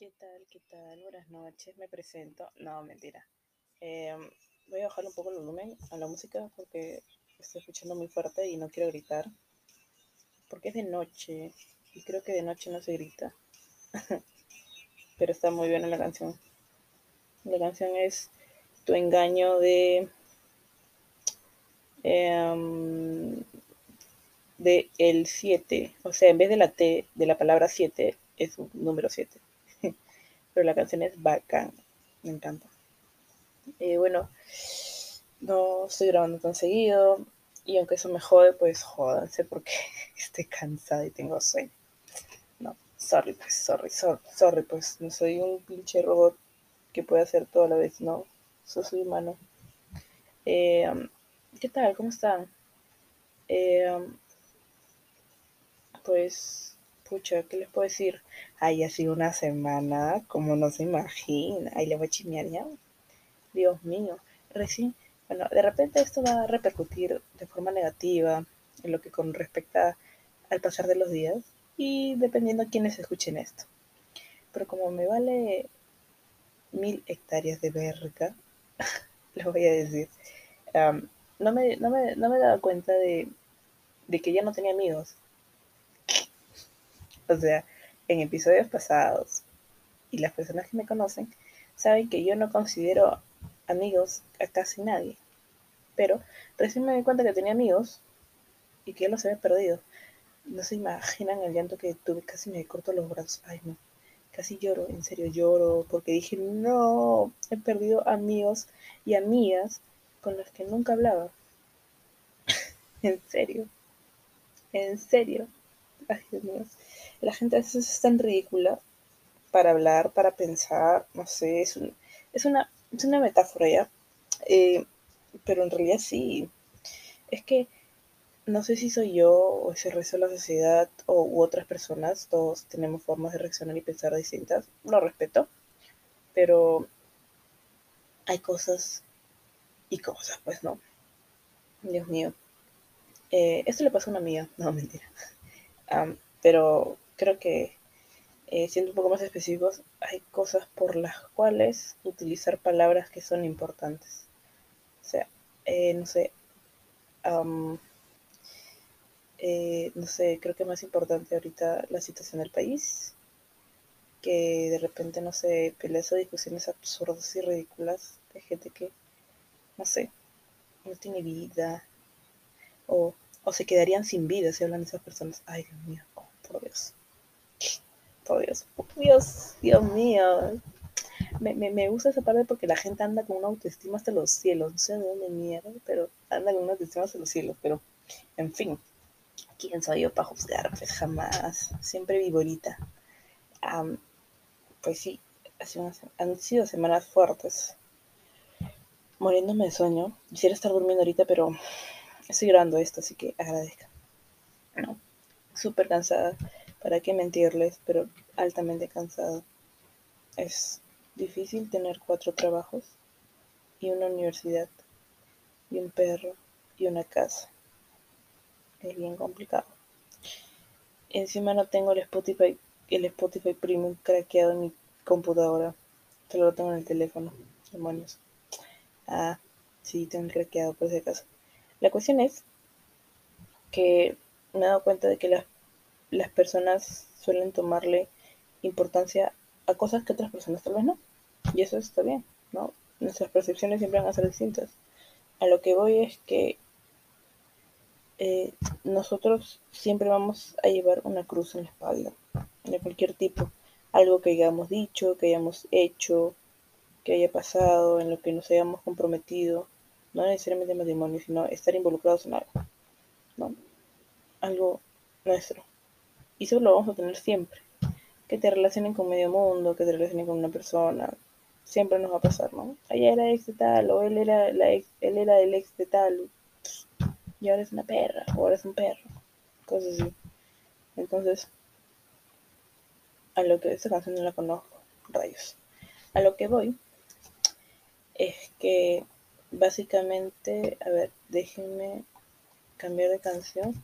¿Qué tal? ¿Qué tal? Buenas noches, me presento. No, mentira. Eh, voy a bajar un poco el volumen a la música porque estoy escuchando muy fuerte y no quiero gritar. Porque es de noche y creo que de noche no se grita. Pero está muy buena la canción. La canción es Tu engaño de. em, de el 7. O sea, en vez de la T de la palabra 7, es un número 7. Pero la canción es bacán. Me encanta. Eh, bueno, no estoy grabando tan seguido. Y aunque eso me jode, pues jódanse porque estoy cansada y tengo sueño. No, sorry, pues, sorry, sorry, sorry, pues no soy un pinche robot que puede hacer todo a la vez, no. Soy humano. Eh, um, ¿Qué tal? ¿Cómo están? Eh, um, pues, pucha, ¿qué les puedo decir? Ay, ha sido una semana, como no se imagina. Ahí le voy a ya. Dios mío. Recién, bueno, de repente esto va a repercutir de forma negativa en lo que con respecta al pasar de los días y dependiendo a quienes escuchen esto. Pero como me vale mil hectáreas de verga, les voy a decir, um, no, me, no, me, no me daba cuenta de, de que ya no tenía amigos. O sea, en episodios pasados, y las personas que me conocen saben que yo no considero amigos a casi nadie. Pero recién me di cuenta que tenía amigos y que ya los había perdido. No se imaginan el llanto que tuve, casi me corto los brazos. Ay, no. Casi lloro, en serio lloro, porque dije, no, he perdido amigos y amigas con las que nunca hablaba. en serio, en serio. Ay, Dios mío. La gente a veces es tan ridícula para hablar, para pensar, no sé, es, un- es, una, es una metáfora ya. Eh, pero en realidad sí. Es que no sé si soy yo o es el resto de la sociedad o u otras personas, todos tenemos formas de reaccionar y pensar distintas. Lo respeto, pero hay cosas y cosas, pues no. Dios mío. Eh, esto le pasó a una amiga, no, mentira. Pero creo que, eh, siendo un poco más específicos, hay cosas por las cuales utilizar palabras que son importantes. O sea, eh, no sé, am, eh, no sé, creo que más importante ahorita la situación del país, que de repente, no sé, peleas o discusiones absurdas y ridículas de gente que, no sé, no tiene vida o, o se quedarían sin vida si hablan de esas personas. Ay, Dios mío, oh, por Dios, Dios, por Dios, Dios mío. Me, me, me gusta esa parte porque la gente anda con una autoestima hasta los cielos, no sé de dónde mierda, pero anda con una autoestima hasta los cielos, pero en fin, ¿quién soy yo para juzgar? Pues jamás, siempre vivorita. Am, pues sí, han sido semanas fuertes, muriéndome de sueño. Quisiera estar durmiendo ahorita, pero estoy grabando esto, así que agradezco. No, súper cansada, para qué mentirles, pero altamente cansada. Es difícil tener cuatro trabajos y una universidad y un perro y una casa. Es bien complicado. Encima no tengo el Spotify, el Spotify Premium craqueado en mi computadora. Solo lo tengo en el teléfono. Demonios. Ah, sí, tengo el craqueado por si acaso. La cuestión es que me he dado cuenta de que las, las personas suelen tomarle importancia a cosas que otras personas tal vez no. Y eso está bien, ¿no? Nuestras percepciones siempre van a ser distintas. A lo que voy es que eh, nosotros siempre vamos a llevar una cruz en la espalda, de cualquier tipo. Algo que hayamos dicho, que hayamos hecho, que haya pasado, en lo que nos hayamos comprometido. No necesariamente matrimonio, sino estar involucrados en algo, ¿no? Algo nuestro. Y eso lo vamos a tener siempre. Que te relacionen con medio mundo, que te relacionen con una persona. Siempre nos va a pasar, ¿no? Ella era ex de tal, o él era, la ex, él era el ex de tal, y ahora es una perra, o ahora es un perro. Cosas así. Entonces, a lo que esta canción no la conozco, rayos. A lo que voy es que básicamente, a ver, déjenme cambiar de canción.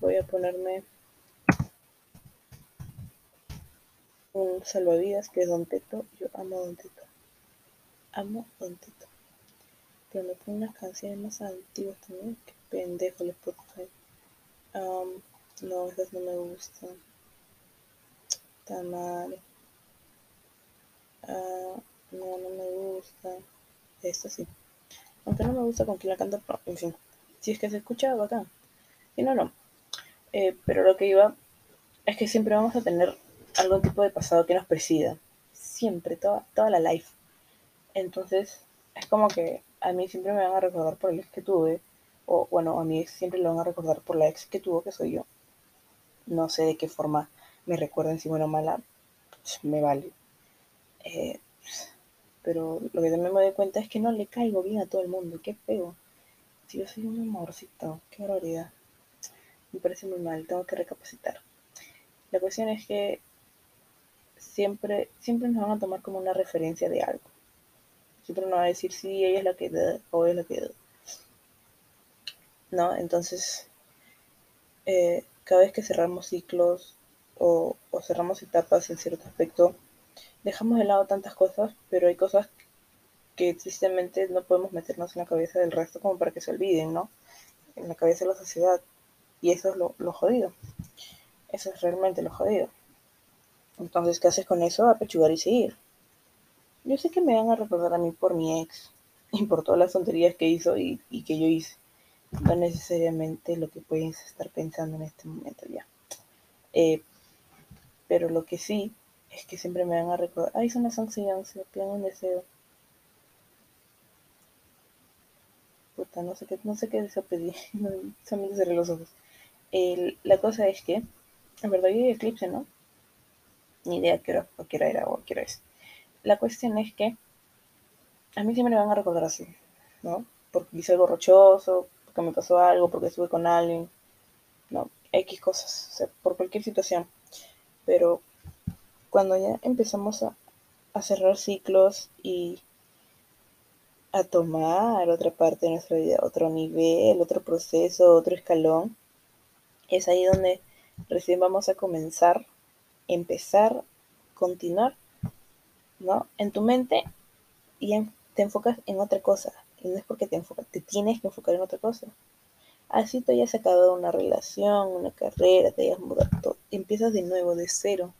Voy a ponerme un salvavidas que es Don Teto. Yo amo Don Teto. Amo Don Teto. Pero me pongo unas canciones más antiguas también. Qué pendejo les puedo Um, no, esas no me gustan. Tan mal. Uh, no, no me gusta. Esta sí. Aunque no me gusta con quién la canta, pero en fin. Si es que se escucha, bacán. Si no, no. Eh, pero lo que iba es que siempre vamos a tener algún tipo de pasado que nos presida. Siempre, toda, toda la life. Entonces, es como que a mí siempre me van a recordar por el ex que tuve. O bueno, a mí siempre lo van a recordar por la ex que tuvo, que soy yo. No sé de qué forma me recuerden, si buena o mala. Me vale. Eh, pero lo que también me doy cuenta es que no le caigo bien a todo el mundo. Qué feo. Si yo soy un amorcito, qué barbaridad. Me parece muy mal, tengo que recapacitar. La cuestión es que siempre, siempre nos van a tomar como una referencia de algo. Siempre nos va a decir si ella es la que da o es la que da. ¿No? Entonces, eh, cada vez que cerramos ciclos o, cerramos etapas en cierto aspecto, dejamos de lado tantas cosas, pero hay cosas que tristemente no podemos meternos en la cabeza del resto como para que se olviden, ¿no? En la cabeza de la sociedad. Y eso es lo, jodido. Eso es realmente lo jodido. Entonces, ¿qué haces con eso? Apechugar y seguir. Yo sé que me van a recordar a mí por mi ex y por todas las tonterías que hizo y, que yo hice. No necesariamente lo que puedes estar pensando en este momento ya. Eh, pero lo que sí es que siempre me van a recordar. Ay, son las 11 y 11, pidan un deseo. Puta, no sé qué, no sé qué deseo pedir. solamente cerré los ojos. la cosa es que, en verdad, hay eclipse, ¿no? Ni idea qué hora, o qué hora era o qué es. La cuestión es que a mí siempre me van a recordar así, ¿no? Porque hice algo rochoso, porque me pasó algo, porque estuve con alguien, ¿no? X cosas, o sea, por cualquier situación. Pero cuando ya empezamos a, cerrar ciclos y a tomar otra parte de nuestra vida, otro nivel, otro proceso, otro escalón, es ahí donde recién vamos a comenzar, empezar, continuar, ¿no? En tu mente y te enfocas en otra cosa. Y no es porque te enfocas, te tienes que enfocar en otra cosa. Así tú hayas acabado una relación, una carrera, te hayas mudado, empiezas de nuevo, de cero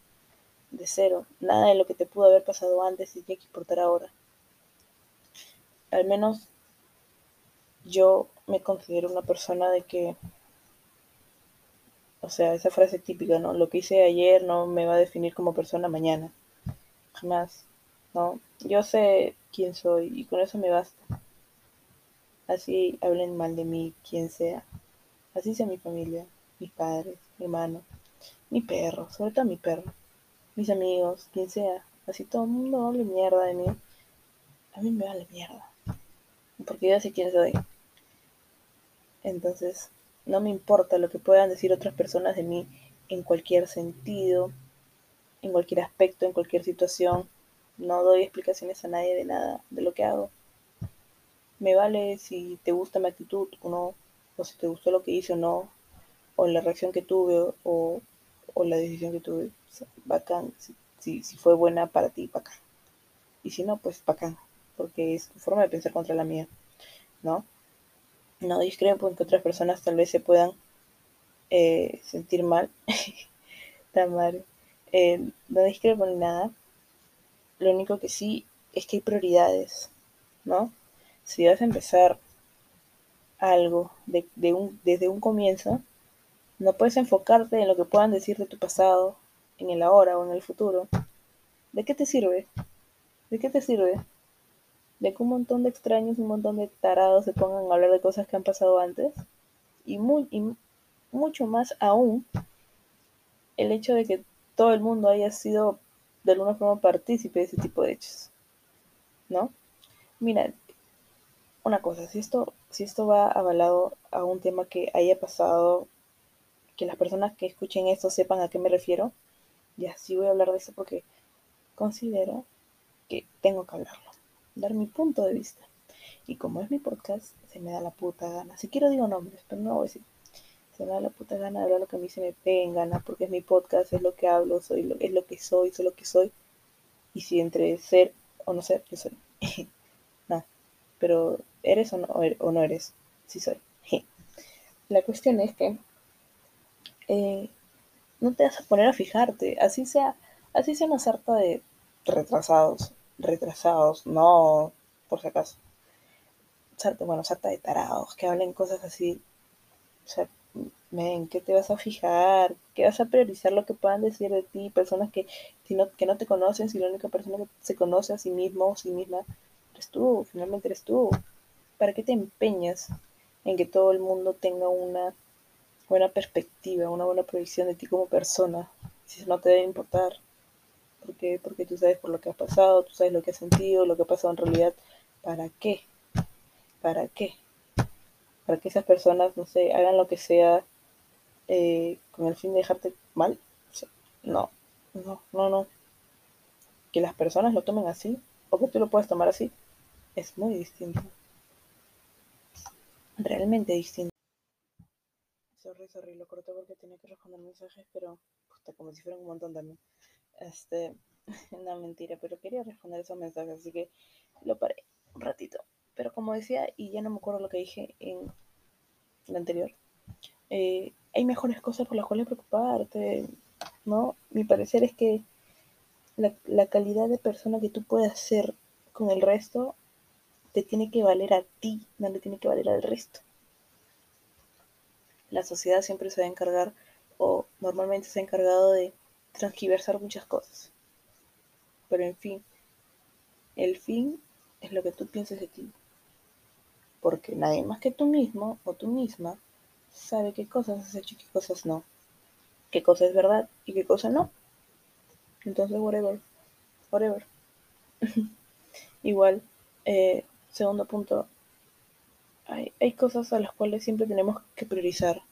de cero. Nada de lo que te pudo haber pasado antes y tiene que importar ahora. Al menos yo me considero una persona de que, o sea, esa frase típica, ¿no? Lo que hice ayer no me va a definir como persona mañana. Jamás, ¿no? Yo sé quién soy y con eso me basta. Así hablen mal de mí, quien sea. Así sea mi familia, mis padres, mi hermano, mi perro, sobre todo mi perro mis amigos, quien sea, así todo el mundo hable mierda de mí, a mí me vale mierda. Porque yo sé quién soy. Entonces, no me importa lo que puedan decir otras personas de mí en cualquier sentido, en cualquier aspecto, en cualquier situación. No doy explicaciones a nadie de nada, de lo que hago. Me vale si te gusta mi actitud o no, o si te gustó lo que hice o no, o la reacción que tuve o, o la decisión que tuve bacán, si, si, fue buena para ti, bacán. Y si no, pues bacán, porque es tu forma de pensar contra la mía, ¿no? No discrepo en que otras personas tal vez se puedan eh, sentir mal, tan mal. Eh, no discrepo ni nada. Lo único que sí es que hay prioridades, ¿no? Si vas a empezar algo de un, desde un comienzo, no puedes enfocarte en lo que puedan decir de tu pasado, en el ahora o en el futuro, ¿de qué te sirve? ¿De qué te sirve? De que un montón de extraños, un montón de tarados se pongan a hablar de cosas que han pasado antes. Y, muy, mucho más aún el hecho de que todo el mundo haya sido de alguna forma partícipe de ese tipo de hechos. ¿No? Mira, una cosa, si esto, si esto va avalado a un tema que haya pasado, que las personas que escuchen esto sepan a qué me refiero, y así voy a hablar de eso porque considero que tengo que hablarlo, dar mi punto de vista. Y como es mi podcast, se me da la puta gana. Si quiero digo nombres, pero no voy a decir. Se me da la puta gana de hablar lo que a mí se me pega gana, porque es mi podcast, es lo que hablo, soy lo, es lo que soy, soy lo que soy. Y si entre ser o no ser, yo soy. no, pero ¿eres o no, o no eres? Sí soy. La cuestión es que eh, no te vas a poner a fijarte, así sea, así sea una sarta de retrasados, retrasados, no, por si acaso. Bueno, sarta de tarados, que hablen cosas así. O sea, ven, ¿qué te vas a fijar? ¿Qué vas a priorizar lo que puedan decir de ti? Personas que, no, que no te conocen, si la única persona que se conoce a sí mismo o sí misma eres tú, finalmente eres tú. ¿Para qué te empeñas en que todo el mundo tenga una buena perspectiva, una buena proyección de ti como persona? Si eso no te debe importar. Porque, porque tú sabes por lo que has pasado, tú sabes lo que has sentido, lo que ha pasado en realidad. ¿Para qué? ¿Para qué? Para que esas personas, no sé, hagan lo que sea eh, con el fin de dejarte mal. No, no, no, no. Que las personas lo tomen así, o que tú lo puedas tomar así, es muy distinto. Realmente distinto. Sorry, sorry, lo corté porque tenía que responder mensajes, pero como si fueran un montón también. Este, no mentira, pero quería responder esos mensajes, así que lo paré un ratito. Pero como decía, y ya no me acuerdo lo que dije en el anterior, eh, hay mejores cosas por las cuales preocuparte, ¿no? Mi parecer es que la, la calidad de persona que tú puedas ser con el resto te tiene que valer a ti, no le tiene que valer al resto. La sociedad siempre se va a encargar, o normalmente se ha encargado de transgiversar muchas cosas. Pero en fin, el fin es lo que tú pienses de ti. Porque nadie más que tú mismo o tú misma sabe qué cosas has hecho y qué cosas no. Qué cosa es verdad y qué cosa no. Entonces, whatever. Whatever. Igual, eh, segundo punto, hay, hay cosas a las cuales siempre tenemos que priorizar.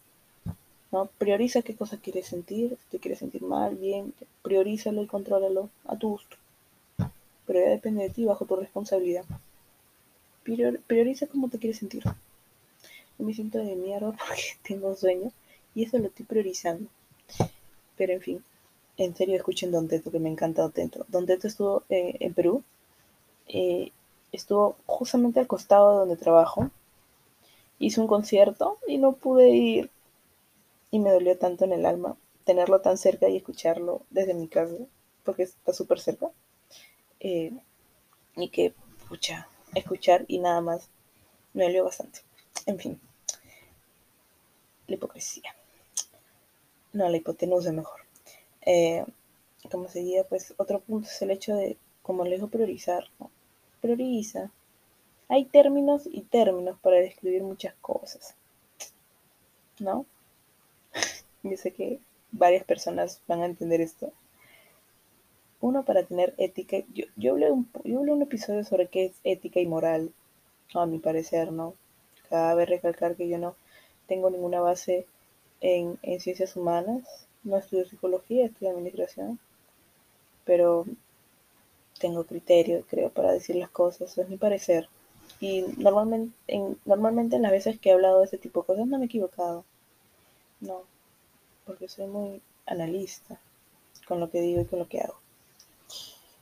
¿No? Prioriza qué cosa quieres sentir, si te quieres sentir mal, bien, priorízalo y contrólalo a tu gusto. Pero ya depende de ti, bajo tu responsabilidad. prioriza cómo te quieres sentir. Yo me siento de mierda porque tengo sueño y eso lo estoy priorizando. Pero en fin, en serio escuchen Don Teto, que me encanta Don Teto. Don Teto estuvo eh, en Perú, eh, estuvo justamente al costado de donde trabajo. Hizo un concierto y no pude ir y me dolió tanto en el alma tenerlo tan cerca y escucharlo desde mi casa, porque está súper cerca. Eh, y que, escuchar y nada más me dolió bastante. En fin, la hipocresía. No, la hipotenusa mejor. Eh, como seguía, pues otro punto es el hecho de, como le dijo, priorizar. Prioriza. Hay términos y términos para describir muchas cosas. ¿No? Yo sé que varias personas van a entender esto. Uno, para tener ética. Yo, yo, hablé un, yo hablé un episodio sobre qué es ética y moral, a mi parecer, ¿no? Cabe recalcar que yo no tengo ninguna base en, en ciencias humanas, no estudio psicología, estudio administración, pero tengo criterio, creo, para decir las cosas, es mi parecer. Y normalmente en, normalmente en las veces que he hablado de este tipo de cosas no me he equivocado. No, porque soy muy analista con lo que digo y con lo que hago.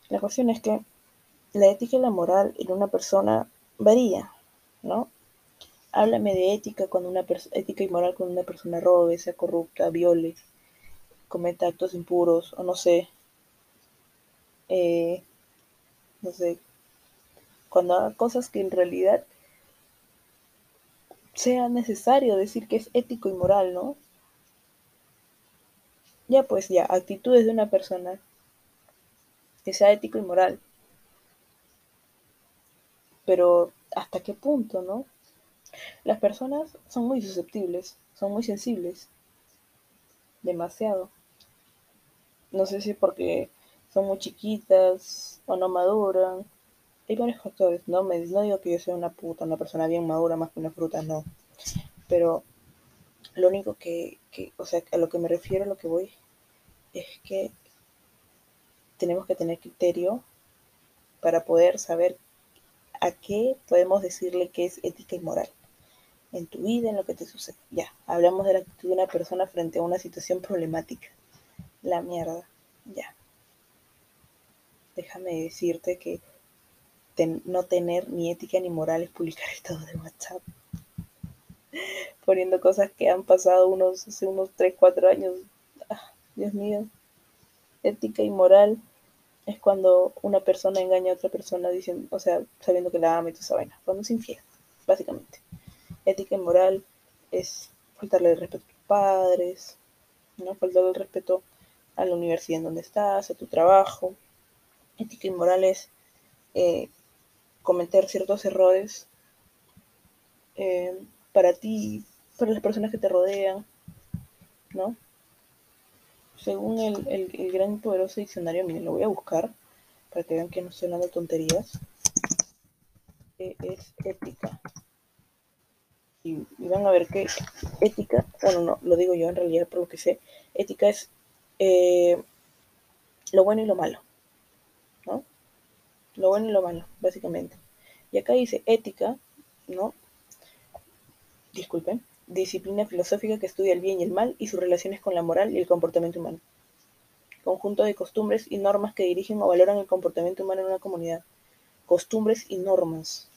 La cuestión es que la ética y la moral en una persona varía, ¿no? Háblame de ética cuando una ética y moral cuando una persona robe, sea corrupta, viole, cometa actos impuros, o no sé, eh, no sé, cuando haga cosas que en realidad sea necesario decir que es ético y moral, ¿no? Ya pues ya, actitudes de una persona que sea ético y moral. Pero ¿hasta qué punto, no? Las personas son muy susceptibles, son muy sensibles. Demasiado. No sé si porque son muy chiquitas o no maduran. Hay varios factores, no, me, no digo que yo sea una puta, una persona bien madura más que una fruta, no. Pero lo único que, que, o sea, a lo que me refiero, a lo que voy, es que tenemos que tener criterio para poder saber a qué podemos decirle que es ética y moral. en tu vida, en lo que te sucede. Ya, hablamos de la actitud de una persona frente a una situación problemática. La mierda, ya. Déjame decirte que no tener ni ética ni moral es publicar estados de WhatsApp. Poniendo cosas que han pasado unos, hace unos 3, 4 años. Ah, Dios mío. Ética y moral es cuando una persona engaña a otra persona diciendo, o sea, sabiendo que la ama y toda esa vaina. Cuando es infiel, básicamente. Ética y moral es faltarle el respeto a tus padres, ¿no? Faltarle el respeto a la universidad en donde estás, a tu trabajo. Ética y moral es eh, cometer ciertos errores eh, para ti, para las personas que te rodean, ¿no? Según el, gran y poderoso diccionario, miren, lo voy a buscar para que vean que no estoy hablando de tonterías. es ética. Y, van a ver que ética, bueno, no, lo digo yo en realidad por lo que sé, ética es eh, lo bueno y lo malo, ¿no? Lo bueno y lo malo, básicamente. Y acá dice ética, ¿no? Disculpen, disciplina filosófica que estudia el bien y el mal y sus relaciones con la moral y el comportamiento humano. Conjunto de costumbres y normas que dirigen o valoran el comportamiento humano en una comunidad. Costumbres y normas.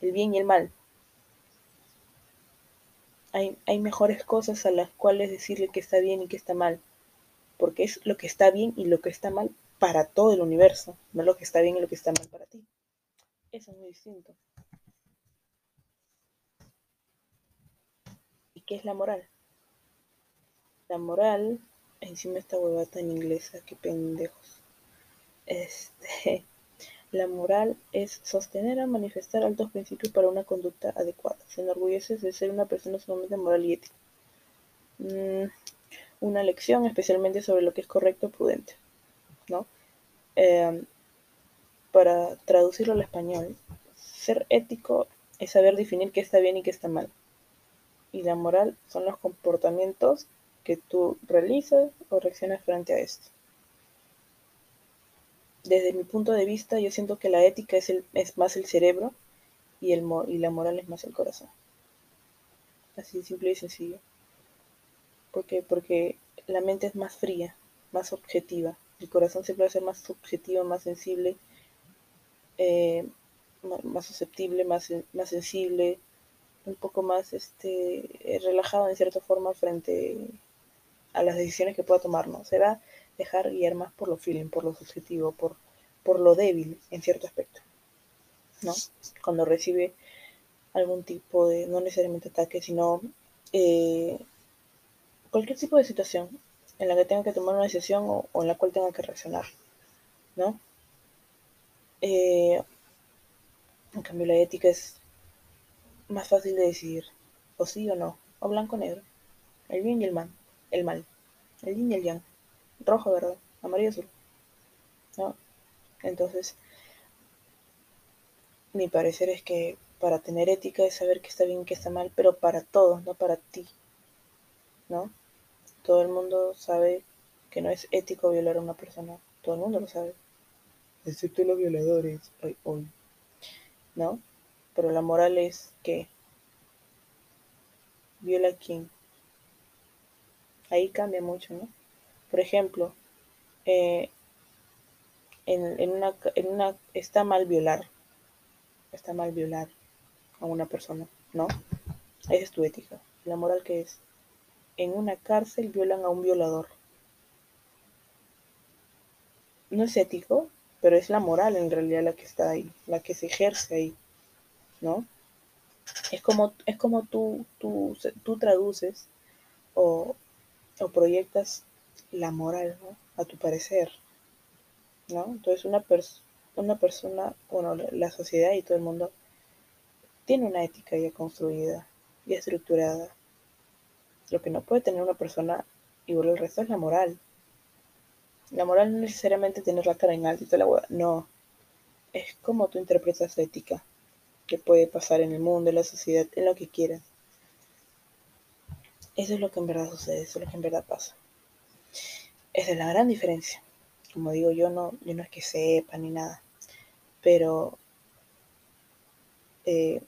El bien y el mal. Hay, hay mejores cosas a las cuales decirle que está bien y que está mal. Porque es lo que está bien y lo que está mal para todo el universo, no lo que está bien y lo que está mal para ti. Eso es muy distinto. ¿Qué es la moral? La moral, encima esta huevata en inglesa, qué pendejos. Este, la moral es sostener o manifestar altos principios para una conducta adecuada. Se enorgullece de ser una persona sumamente moral y ética. Mm, una lección especialmente sobre lo que es correcto y prudente. ¿no? Em, para traducirlo al español, ser ético es saber definir qué está bien y qué está mal y la moral son los comportamientos que tú realizas o reaccionas frente a esto. Desde mi punto de vista, yo siento que la ética es, el, es más el cerebro y, el, y la moral es más el corazón. Así simple y sencillo. ¿Por qué? Porque la mente es más fría, más objetiva. El corazón siempre va ser más subjetivo, más sensible, eh, más susceptible, más, más sensible, un poco más este, relajado en cierta forma frente a las decisiones que pueda tomar, ¿no? Dejar guiar más por lo feeling, por lo subjetivo, por, por lo débil en cierto aspecto, ¿no? Cuando recibe algún tipo de, no necesariamente ataque, sino eh, cualquier tipo de situación en la que tenga que tomar una decisión o, en la cual tenga que reaccionar, ¿no? Eh, en cambio, la ética es más fácil de decidir, o sí o no, o blanco o negro, el bien y el mal, el mal, el yin y el yang, rojo, verde, amarillo, azul, ¿no? Entonces, mi parecer es que para tener ética es saber qué está bien y qué está mal, pero para todos, no para ti, ¿no? Todo el mundo sabe que no es ético violar a una persona, todo el mundo lo sabe, excepto los violadores, hoy, hoy, ¿no? Pero la moral es que viola a quién. Ahí cambia mucho, ¿no? Por ejemplo, eh, en, una, en una está mal violar, está mal violar a una persona, ¿no? Esa es tu ética. La moral que es, en una cárcel violan a un violador. No es ético, pero es la moral en realidad la que está ahí, la que se ejerce ahí. ¿No? Es como, es como tú, tú, tú traduces o, proyectas la moral, A tu parecer, ¿no? Entonces una, una persona, bueno, la sociedad y todo el mundo tiene una ética ya construida y estructurada. Lo que no puede tener una persona igual el resto es la moral. La moral no necesariamente tener la cara en alto y toda la hueá. No. Es como tú interpretas la ética que puede pasar en el mundo, en la sociedad, en lo que quieras. Eso es lo que en verdad sucede, eso es lo que en verdad pasa. Esa es la gran diferencia. Como digo, yo no, yo no es que sepa ni nada, pero eh,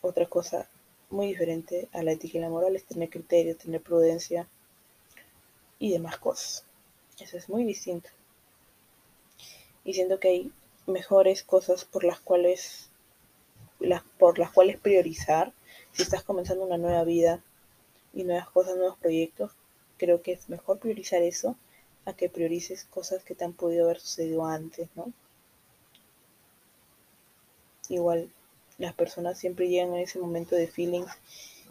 otra cosa muy diferente a la ética y la moral, es tener criterio, tener prudencia y demás cosas. Eso es muy distinto. Y siento que hay mejores cosas por las cuales las, por las cuales priorizar si estás comenzando una nueva vida y nuevas cosas, nuevos proyectos, creo que es mejor priorizar eso a que priorices cosas que te han podido haber sucedido antes, ¿no? Igual, las personas siempre llegan a ese momento de feeling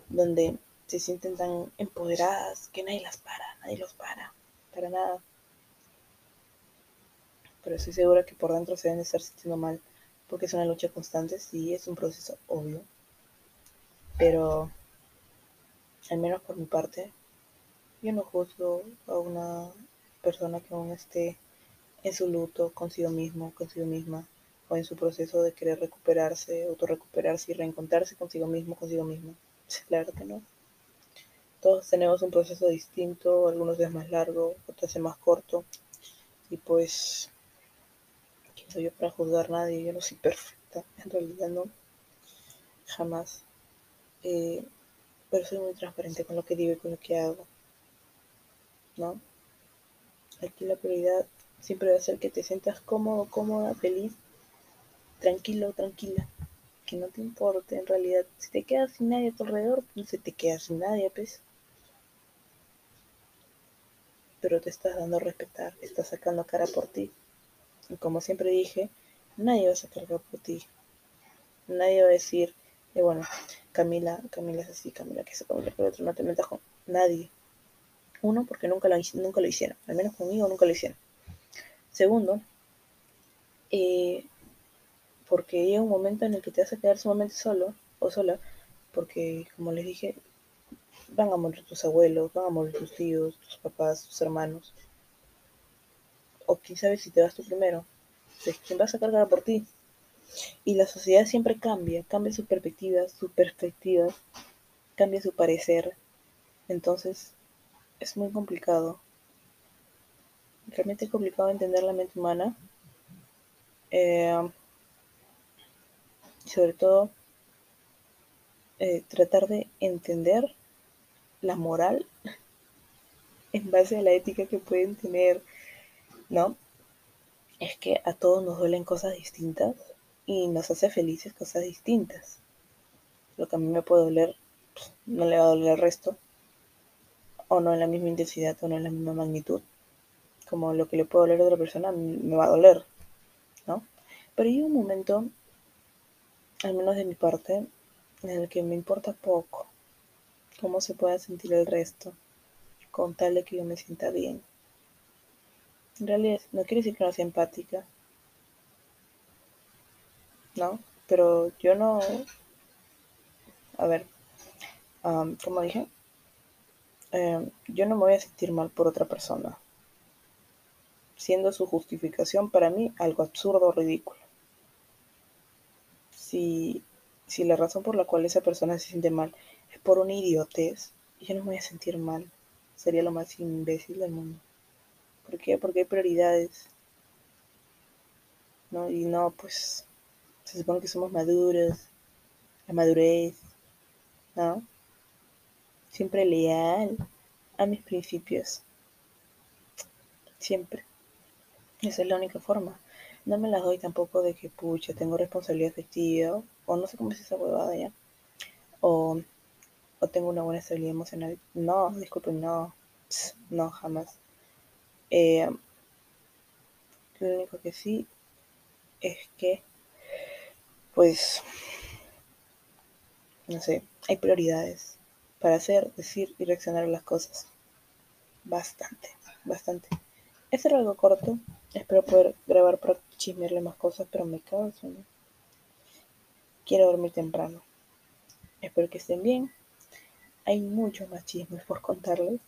donde se sienten tan empoderadas que nadie las para, nadie los para, para nada. Pero estoy segura que por dentro se deben estar sintiendo mal, porque es una lucha constante, sí, es un proceso obvio. Pero, al menos por mi parte, yo no juzgo a una persona que aún esté en su luto consigo mismo, consigo misma, o en su proceso de querer recuperarse, autorrecuperarse y reencontrarse consigo mismo, consigo misma. Claro que no. Todos tenemos un proceso distinto, algunos es más largo, otros es más corto. Y pues, ¿quién soy yo para juzgar a nadie? Yo no soy perfecta, en realidad no. Jamás. Eh, pero soy muy transparente con lo que digo y con lo que hago. ¿No? Aquí la prioridad siempre va a ser que te sientas cómodo, cómoda, feliz, tranquilo, tranquila. Que no te importe en realidad. Si te quedas sin nadie a tu alrededor, no se te queda sin nadie, pues. Pero te estás dando a respetar, estás sacando cara por ti. Y como siempre dije, nadie va a sacar por ti. Nadie va a decir, eh, bueno, Camila, Camila es así, Camila que es Camila que otro, no te metas con nadie. Uno, porque nunca lo, nunca lo hicieron, al menos conmigo nunca lo hicieron. Segundo, eh, porque llega un momento en el que te vas a quedar sumamente solo o sola, porque como les dije, van a morir tus abuelos, van a morir tus tíos, tus papás, tus hermanos. O quién sabe si te vas tú primero. ¿Quién va a cargar por ti? Y la sociedad siempre cambia, cambia su perspectiva, sus perspectivas, cambia su parecer. Entonces, es muy complicado. Realmente es complicado entender la mente humana. Eh, sobre todo, eh, tratar de entender la moral en base a la ética que pueden tener, ¿no? Es que a todos nos duelen cosas distintas y nos hace felices cosas distintas. Lo que a mí me puede doler, pues, no le va a doler al resto o no en la misma intensidad o no en la misma magnitud, como lo que le puede doler a otra persona me va a doler, ¿no? Pero hay un momento, al menos de mi parte, en el que me importa poco cómo se pueda sentir el resto, con tal de que yo me sienta bien. En realidad, no quiere decir que no sea empática, ¿no? Pero yo no... A ver, como dije, eh, yo no me voy a sentir mal por otra persona, siendo su justificación para mí algo absurdo o ridículo. Si, si la razón por la cual esa persona se siente mal es por una idiotez, yo no me voy a sentir mal. Sería lo más imbécil del mundo. ¿Por qué? Porque hay prioridades. ¿No? Y no, pues se supone que somos maduros, la madurez, ¿no? siempre leal a mis principios. Siempre. Esa es la única forma. No me las doy tampoco de que, pucha, tengo responsabilidad efectiva, o no sé cómo es esa huevada ya, o, o tengo una buena estabilidad emocional. No, disculpen, no, no, jamás. Eh, lo único que sí es que, pues, no sé, hay prioridades para hacer, decir y reaccionar a las cosas. Bastante, bastante. Este era algo corto. Espero poder grabar para chismearle más cosas, pero me cago en sueño. Quiero dormir temprano. Espero que estén bien. Hay muchos más chismes por contarles.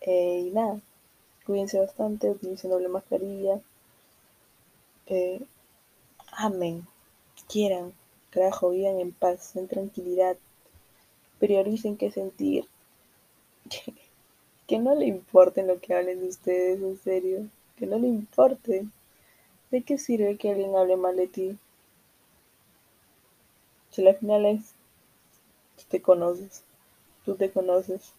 Eh, y nada, cuídense bastante, utilicen doble mascarilla. Eh, amen, quieran, carajo, vivan en paz, en tranquilidad prioricen qué sentir. que no le importe lo que hablen de ustedes, en serio. Que no le importe. ¿De qué sirve que alguien hable mal de ti? Si la final es te conoces. Tú te conoces.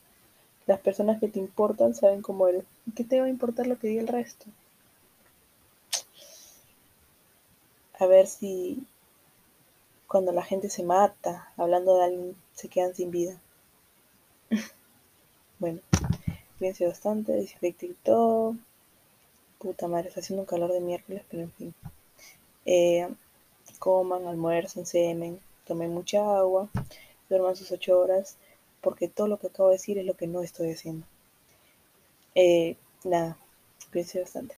Las personas que te importan saben cómo eres. ¿Y qué te va a importar lo que diga el resto? A ver si cuando la gente se mata hablando de alguien se quedan sin vida. bueno, cuídense bastante, desinfecte y todo. Puta madre, está haciendo un calor de miércoles, pero en fin. Eh, coman, almuercen, semen, tomen mucha agua, duerman sus ocho horas, porque todo lo que acabo de decir es lo que no estoy haciendo. Eh, nada, cuídense bastante.